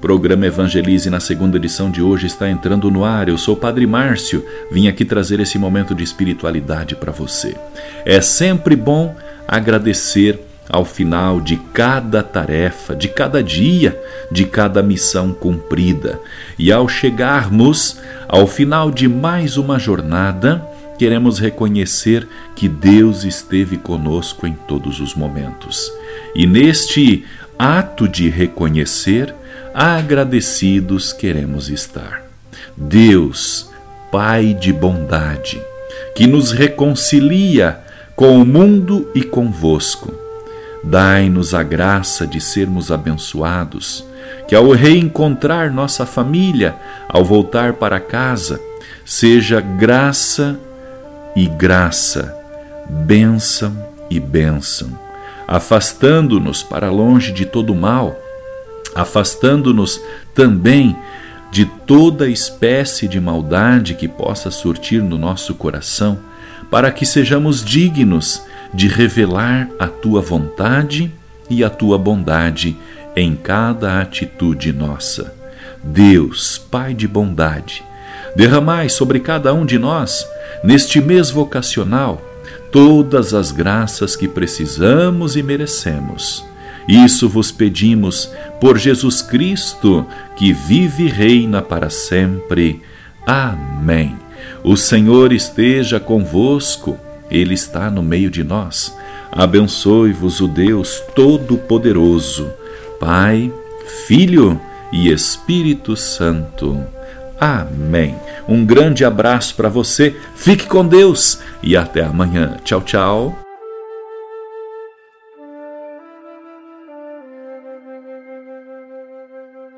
Programa Evangelize na segunda edição de hoje está entrando no ar. Eu sou o Padre Márcio, vim aqui trazer esse momento de espiritualidade para você. É sempre bom agradecer ao final de cada tarefa, de cada dia, de cada missão cumprida. E ao chegarmos ao final de mais uma jornada, queremos reconhecer que Deus esteve conosco em todos os momentos. E neste ato de reconhecer, agradecidos queremos estar. Deus, Pai de bondade, que nos reconcilia com o mundo e convosco, dai-nos a graça de sermos abençoados, que ao reencontrar nossa família, ao voltar para casa, seja graça e graça, bênção e bênção, afastando-nos para longe de todo mal afastando-nos também de toda espécie de maldade que possa surtir no nosso coração, para que sejamos dignos de revelar a tua vontade e a tua bondade em cada atitude nossa. Deus, Pai de bondade, derramai sobre cada um de nós, neste mês vocacional, todas as graças que precisamos e merecemos isso vos pedimos por Jesus Cristo, que vive e reina para sempre. Amém. O Senhor esteja convosco, Ele está no meio de nós. Abençoe-vos o Deus Todo-Poderoso, Pai, Filho e Espírito Santo. Amém. Um grande abraço para você, fique com Deus e até amanhã. Tchau, tchau.